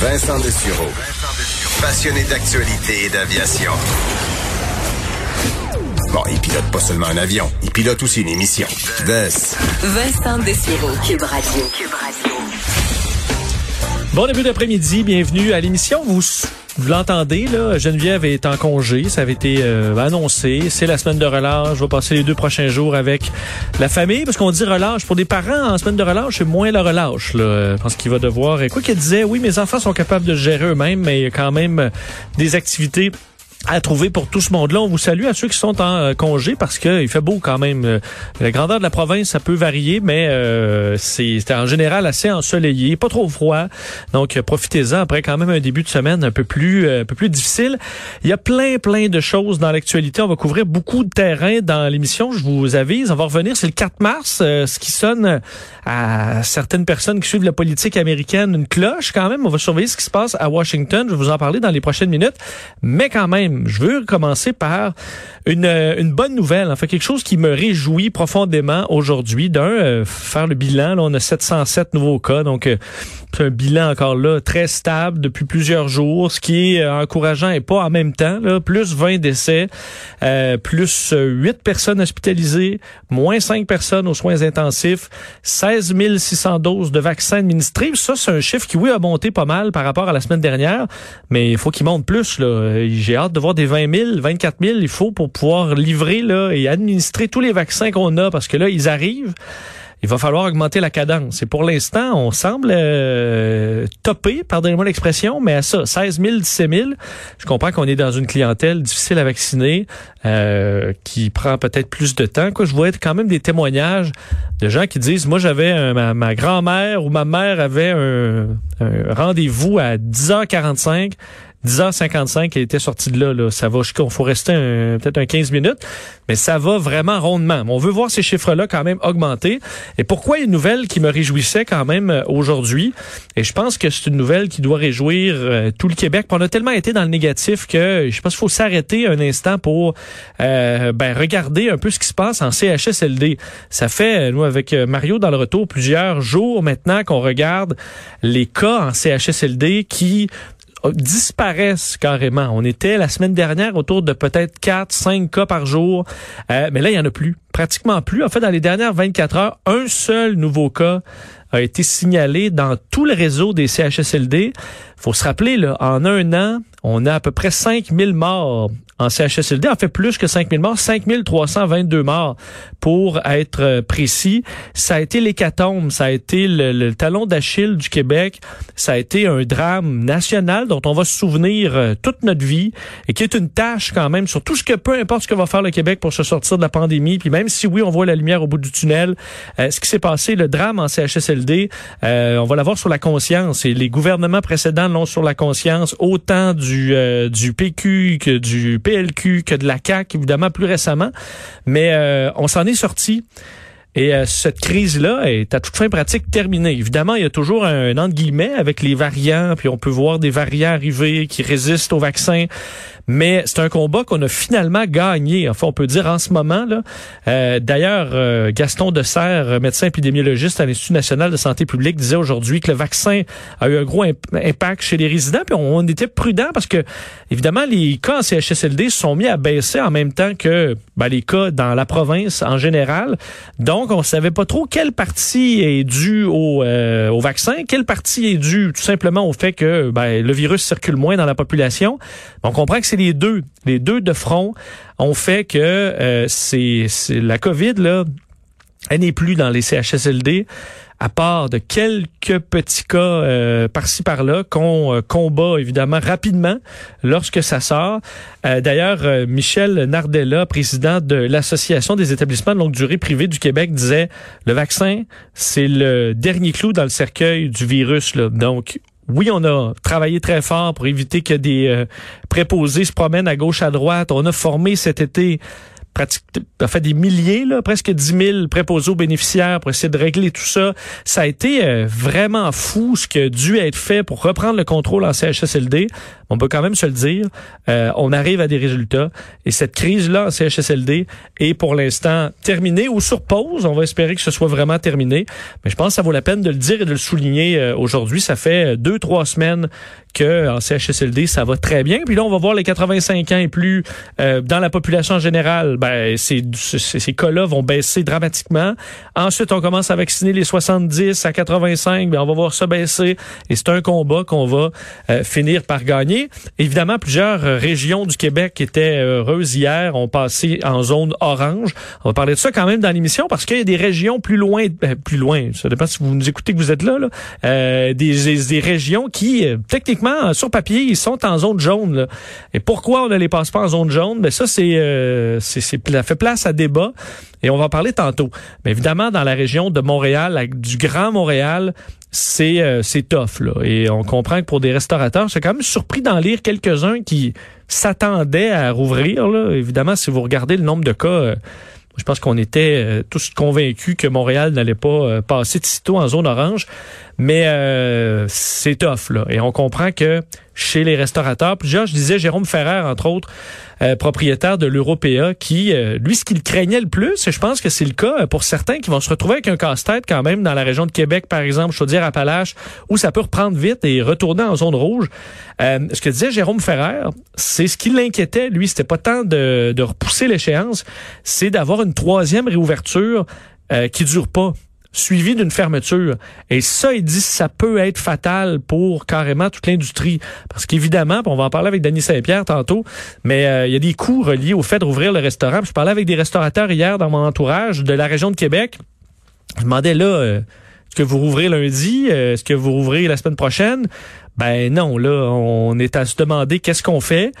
Vincent Dessureau. Passionné d'actualité et d'aviation. Bon, il pilote pas seulement un avion, il pilote aussi une émission. Vest. Vincent Dessureau, Cube Radio. Cube Radio. Bon début d'après-midi, bienvenue à l'émission. Vous, vous l'entendez, là, Geneviève est en congé, ça avait été euh, annoncé. C'est la semaine de relâche. Je vais passer les deux prochains jours avec la famille, parce qu'on dit relâche. Pour des parents, en semaine de relâche, c'est moins la relâche. Là. Je pense qu'il va devoir... Quoi qu'il disait, oui, mes enfants sont capables de gérer eux-mêmes, mais il y a quand même des activités à trouver pour tout ce monde-là. On vous salue à ceux qui sont en euh, congé parce qu'il fait beau quand même. Euh, la grandeur de la province, ça peut varier, mais euh, c'est en général assez ensoleillé, pas trop froid. Donc profitez-en après quand même un début de semaine un peu plus un peu plus difficile. Il y a plein plein de choses dans l'actualité. On va couvrir beaucoup de terrain dans l'émission. Je vous avise. On va revenir. C'est le 4 mars, ce qui sonne à certaines personnes qui suivent la politique américaine une cloche quand même. On va surveiller ce qui se passe à Washington. Je vais vous en parler dans les prochaines minutes, mais quand même je veux commencer par une, euh, une bonne nouvelle, en fait quelque chose qui me réjouit profondément aujourd'hui. D'un, euh, faire le bilan, là, on a 707 nouveaux cas, donc euh, c'est un bilan encore là très stable depuis plusieurs jours, ce qui est encourageant et pas en même temps. Là, plus 20 décès, plus 8 personnes hospitalisées, moins 5 personnes aux soins intensifs, 16 600 doses de vaccins administrés. Ça, c'est un chiffre qui, oui, a monté pas mal par rapport à la semaine dernière, mais il faut qu'il monte plus. J'ai hâte de voir des 20 000, 24 000. Il faut pour pouvoir livrer là, et administrer tous les vaccins qu'on a, parce que là, ils arrivent il va falloir augmenter la cadence. Et pour l'instant, on semble euh, topper, pardonnez-moi l'expression, mais à ça, 16 000, 17 000. Je comprends qu'on est dans une clientèle difficile à vacciner, euh, qui prend peut-être plus de temps. Quoi, je vois quand même des témoignages de gens qui disent, moi j'avais ma, grand-mère ou ma mère avait un rendez-vous à 10h45 10h55, elle était sortie de là. là. Ça va faut rester peut-être un 15 minutes, mais ça va vraiment rondement. On veut voir ces chiffres-là quand même augmenter. Et pourquoi une nouvelle qui me réjouissait quand même euh, aujourd'hui? Et je pense que c'est une nouvelle qui doit réjouir euh, tout le Québec. On a tellement été dans le négatif que je pense qu'il faut s'arrêter un instant pour euh, ben, regarder un peu ce qui se passe en CHSLD. Ça fait, nous, avec Mario dans le retour, plusieurs jours maintenant qu'on regarde les cas en CHSLD qui disparaissent carrément. On était la semaine dernière autour de peut-être 4, 5 cas par jour, euh, mais là, il y en a plus, pratiquement plus. En fait, dans les dernières 24 heures, un seul nouveau cas a été signalé dans tout le réseau des CHSLD. faut se rappeler, là, en un an, on a à peu près 5000 morts en CHSLD, en fait plus que 5000 morts, 5322 morts pour être euh, précis. Ça a été l'hécatombe, ça a été le, talon d'Achille du Québec, ça a été un drame national dont on va se souvenir euh, toute notre vie et qui est une tâche quand même sur tout ce que peu importe ce que va faire le Québec pour se sortir de la pandémie, puis même si oui, on voit la lumière au bout du tunnel, euh, ce qui s'est passé, le drame en CHSLD, on va l'avoir sur la conscience et les gouvernements précédents l'ont sur la conscience, autant du, du PQ que du Que de la CAQ, évidemment, plus récemment. Mais euh, on s'en est sorti. Et euh, cette crise-là est à toute fin pratique terminée. Évidemment, il y a toujours un, entre guillemets avec les variants, puis on peut voir des variants arriver qui résistent au vaccin. Mais c'est un combat qu'on a finalement gagné. Enfin, on peut dire en ce moment. là. Euh, d'ailleurs, euh, Gaston Serre, médecin épidémiologiste à l'Institut national de santé publique, disait aujourd'hui que le vaccin a eu un gros impact chez les résidents. Puis on, était prudent parce que, évidemment, les cas en CHSLD se sont mis à baisser en même temps que ben, les cas dans la province en général. Donc, on savait pas trop quelle partie est due au, euh, au vaccin, quelle partie est due tout simplement au fait que ben, le virus circule moins dans la population. On comprend que c'est les deux, les deux de front ont fait que euh, c'est la COVID là, elle n'est plus dans les CHSLD à part de quelques petits cas euh, par-ci par-là qu'on euh, combat évidemment rapidement lorsque ça sort. D'ailleurs, Michel Nardella, président de l'Association des établissements de longue durée privés du Québec, disait le vaccin, c'est le dernier clou dans le cercueil du virus. Là. Donc, oui, on a travaillé très fort pour éviter que des euh, préposés se promènent à gauche, à droite. On a formé cet été pratiquement fait des milliers, là, presque 10 000 préposés aux bénéficiaires pour essayer de régler tout ça. Ça a été euh, vraiment fou ce qui a dû être fait pour reprendre le contrôle en CHSLD. On peut quand même se le dire, euh, on arrive à des résultats. Et cette crise-là en CHSLD est pour l'instant terminée ou sur pause. On va espérer que ce soit vraiment terminé. Mais je pense que ça vaut la peine de le dire et de le souligner euh, aujourd'hui. Ça fait deux, trois semaines que en CHSLD, ça va très bien. Puis là, on va voir les 85 ans et plus euh, dans la population générale. Ben, ces, ces, cas-là vont baisser dramatiquement. Ensuite, on commence à vacciner les 70 à 85. Ben, on va voir ça baisser. Et c'est un combat qu'on va euh, finir par gagner. Évidemment, plusieurs régions du Québec étaient heureuses hier ont passé en zone orange. On va parler de ça quand même dans l'émission parce qu'il y a des régions plus loin, ben, plus loin. Ça dépend si vous nous écoutez que vous êtes là. euh, des, régions qui, techniquement sur papier, ils sont en zone jaune. Et pourquoi on ne les passe pas en zone jaune? Ben ça, c'est, euh, c'est, ça fait place à débat. Et on va en parler tantôt. Mais évidemment, dans la région de Montréal, du Grand Montréal, c'est euh, tough là. Et on comprend que pour des restaurateurs, c'est quand même surpris d'en lire quelques-uns qui s'attendaient à rouvrir. Là. Évidemment, si vous regardez le nombre de cas. Euh, je pense qu'on était euh, tous convaincus que Montréal n'allait pas euh, passer de sitôt en zone orange. Mais euh, c'est tough, là. Et on comprend que chez les restaurateurs, plusieurs, je disais Jérôme Ferrer, entre autres, euh, propriétaire de l'Européa, qui, euh, lui, ce qu'il craignait le plus, et je pense que c'est le cas pour certains qui vont se retrouver avec un casse-tête quand même dans la région de Québec, par exemple, Chaudière-Appalaches, où ça peut reprendre vite et retourner en zone rouge. ce que disait Jérôme Ferrer, c'est ce qui l'inquiétait, lui, c'était pas tant de, de repousser l'échéance, c'est d'avoir une troisième réouverture qui dure pas suivi d'une fermeture. Et ça, il dit, ça peut être fatal pour carrément toute l'industrie. Parce qu'évidemment, on va en parler avec Denis Saint-Pierre tantôt, mais euh, il y a des coûts reliés au fait de rouvrir le restaurant. je parlais avec des restaurateurs hier dans mon entourage de la région de Québec. Je demandais là, euh, est-ce que vous rouvrez lundi? Euh, est-ce que vous rouvrez la semaine prochaine? Ben non, là, on est à se demander qu'est-ce qu'on fait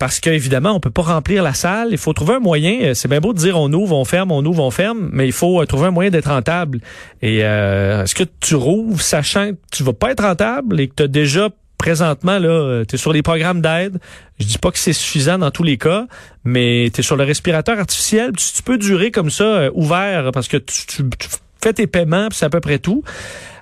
parce qu'évidemment, on peut pas remplir la salle. Il faut trouver un moyen. Euh, c'est bien beau de dire on ouvre, on ferme, on ouvre, on ferme, mais il faut euh, trouver un moyen d'être rentable. Et euh, est-ce que tu rouvres sachant que tu vas pas être rentable et que tu as déjà présentement là, tu es sur les programmes d'aide? Je dis pas que c'est suffisant dans tous les cas, mais tu es sur le respirateur artificiel, tu, peux durer comme ça ouvert parce que tu fais tes paiements, puis c'est à peu près tout.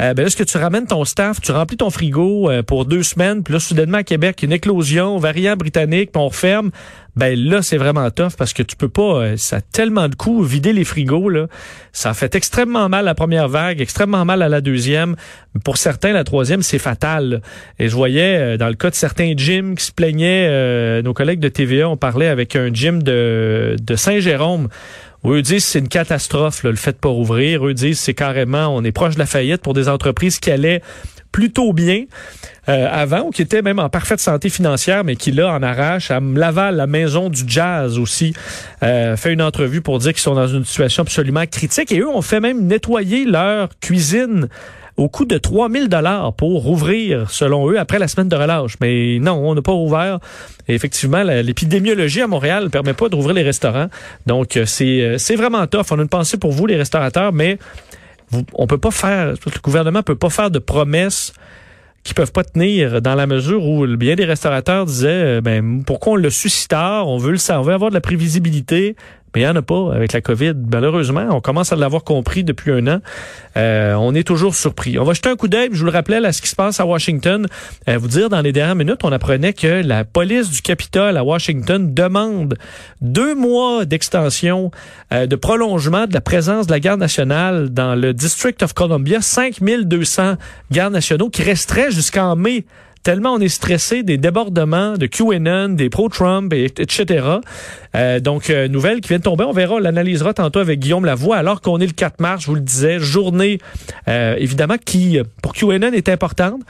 Euh, ben là, est-ce que tu ramènes ton staff, tu remplis ton frigo euh, pour deux semaines, puis là, soudainement, à Québec, une éclosion, variant britannique, puis on referme, ben là, c'est vraiment tough parce que tu peux pas, euh, ça a tellement de coûts, vider les frigos, là. Ça a fait extrêmement mal la première vague, extrêmement mal à la deuxième. Pour certains, la troisième, c'est fatal. Et je voyais, dans le cas de certains gyms qui se plaignaient, nos collègues de TVA, on parlait avec un gym de, de Saint-Jérôme, eux disent c'est une catastrophe, le fait de pas rouvrir. Eux disent c'est carrément, on est proche de la faillite pour des entreprises qui allaient plutôt bien euh, avant ou qui étaient même en parfaite santé financière, mais qui là en arrache. À Laval, la maison du jazz aussi, euh, fait une entrevue pour dire qu'ils sont dans une situation absolument critique. Et eux ont fait même nettoyer leur cuisine au coût de 3000 dollars pour rouvrir, selon eux, après la semaine de relâche. Mais non, on n'a pas rouvert. Et effectivement, l'épidémiologie à Montréal ne permet pas de rouvrir les restaurants. Donc, euh, c'est euh, c'est vraiment tough. On a une pensée pour vous, les restaurateurs, mais on peut pas faire, le gouvernement peut pas faire de promesses qui peuvent pas tenir dans la mesure où bien des restaurateurs disaient euh, ben pourquoi on le suscite tard, on veut le savoir, on veut avoir de la prévisibilité, mais il n'y en a pas avec la COVID. Malheureusement, on commence à l'avoir compris depuis un an. Euh, on est toujours surpris. On va jeter un coup d'œil, je vous le rappelais, à ce qui se passe à Washington. Euh, vous dire, dans les dernières minutes, on apprenait que la police du Capitole à Washington demande deux mois d'extension, euh, de prolongement de la présence de la garde nationale dans le District of Columbia. 5200 gardes nationaux qui resteraient jusqu'en mai tellement on est stressé des débordements de QAnon, des pro-Trump, etc. Euh, donc, euh, nouvelle qui vient de tomber. On verra, on l'analysera tantôt avec Guillaume Lavoie, alors qu'on est le 4 mars, je vous le disais, journée, euh, évidemment, qui, pour QAnon, est importante.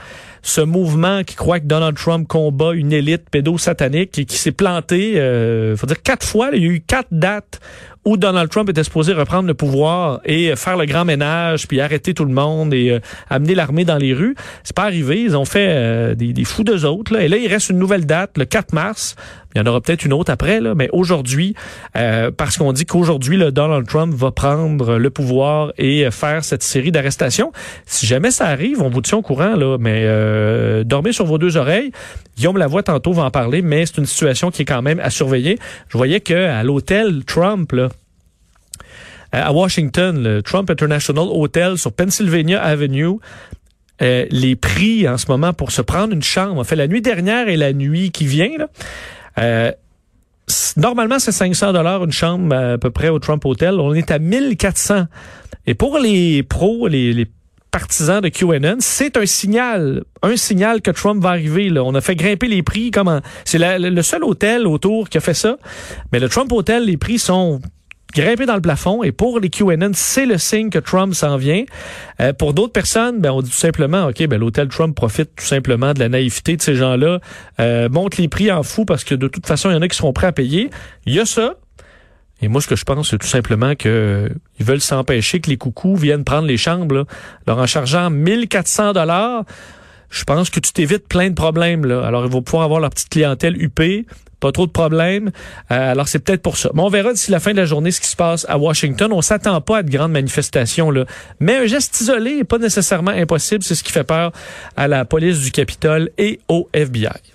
Ce mouvement qui croit que Donald Trump combat une élite pédosatanique et qui s'est planté, euh, faut dire quatre fois, il y a eu quatre dates où Donald Trump était supposé reprendre le pouvoir et faire le grand ménage, puis arrêter tout le monde et amener l'armée dans les rues. C'est pas arrivé. Ils ont fait des, des, fous d'eux autres. Là. Et là, il reste une nouvelle date, le 4 mars. Il y en aura peut-être une autre après, là, mais aujourd'hui, euh, parce qu'on dit qu'aujourd'hui, le Donald Trump va prendre le pouvoir et faire cette série d'arrestations. Si jamais ça arrive, on vous tient au courant, là, mais dormez sur vos deux oreilles. Guillaume Lavoie, tantôt, va en parler, mais c'est une situation qui est quand même à surveiller. Je voyais que à l'hôtel Trump, là, à Washington, le Trump International Hotel sur Pennsylvania Avenue, euh, les prix en ce moment pour se prendre une chambre. En fait, la nuit dernière et la nuit qui vient, là, euh, normalement, c'est 500 dollars une chambre à peu près au Trump Hotel. On est à 1400. Et pour les pros, les, les partisans de QAnon, c'est un signal, un signal que Trump va arriver. Là. On a fait grimper les prix. Comment C'est le seul hôtel autour qui a fait ça. Mais le Trump Hotel, les prix sont grimpés dans le plafond. Et pour les QAnon, c'est le signe que Trump s'en vient. Euh, pour d'autres personnes, ben, on dit tout simplement, OK, ben, l'hôtel Trump profite tout simplement de la naïveté de ces gens-là, euh, monte les prix en fou parce que de toute façon, il y en a qui seront prêts à payer. Il y a ça. Et moi, ce que je pense, c'est tout simplement que euh, ils veulent s'empêcher que les coucous viennent prendre les chambres. Là. Alors, en chargeant 1400 dollars, je pense que tu t'évites plein de problèmes. Alors, ils vont pouvoir avoir leur petite clientèle huppée, pas trop de problèmes. Euh, alors, c'est peut-être pour ça. Mais on verra d'ici la fin de la journée ce qui se passe à Washington. On s'attend pas à de grandes manifestations. Là. Mais un geste isolé n'est pas nécessairement impossible. C'est ce qui fait peur à la police du Capitole et au FBI.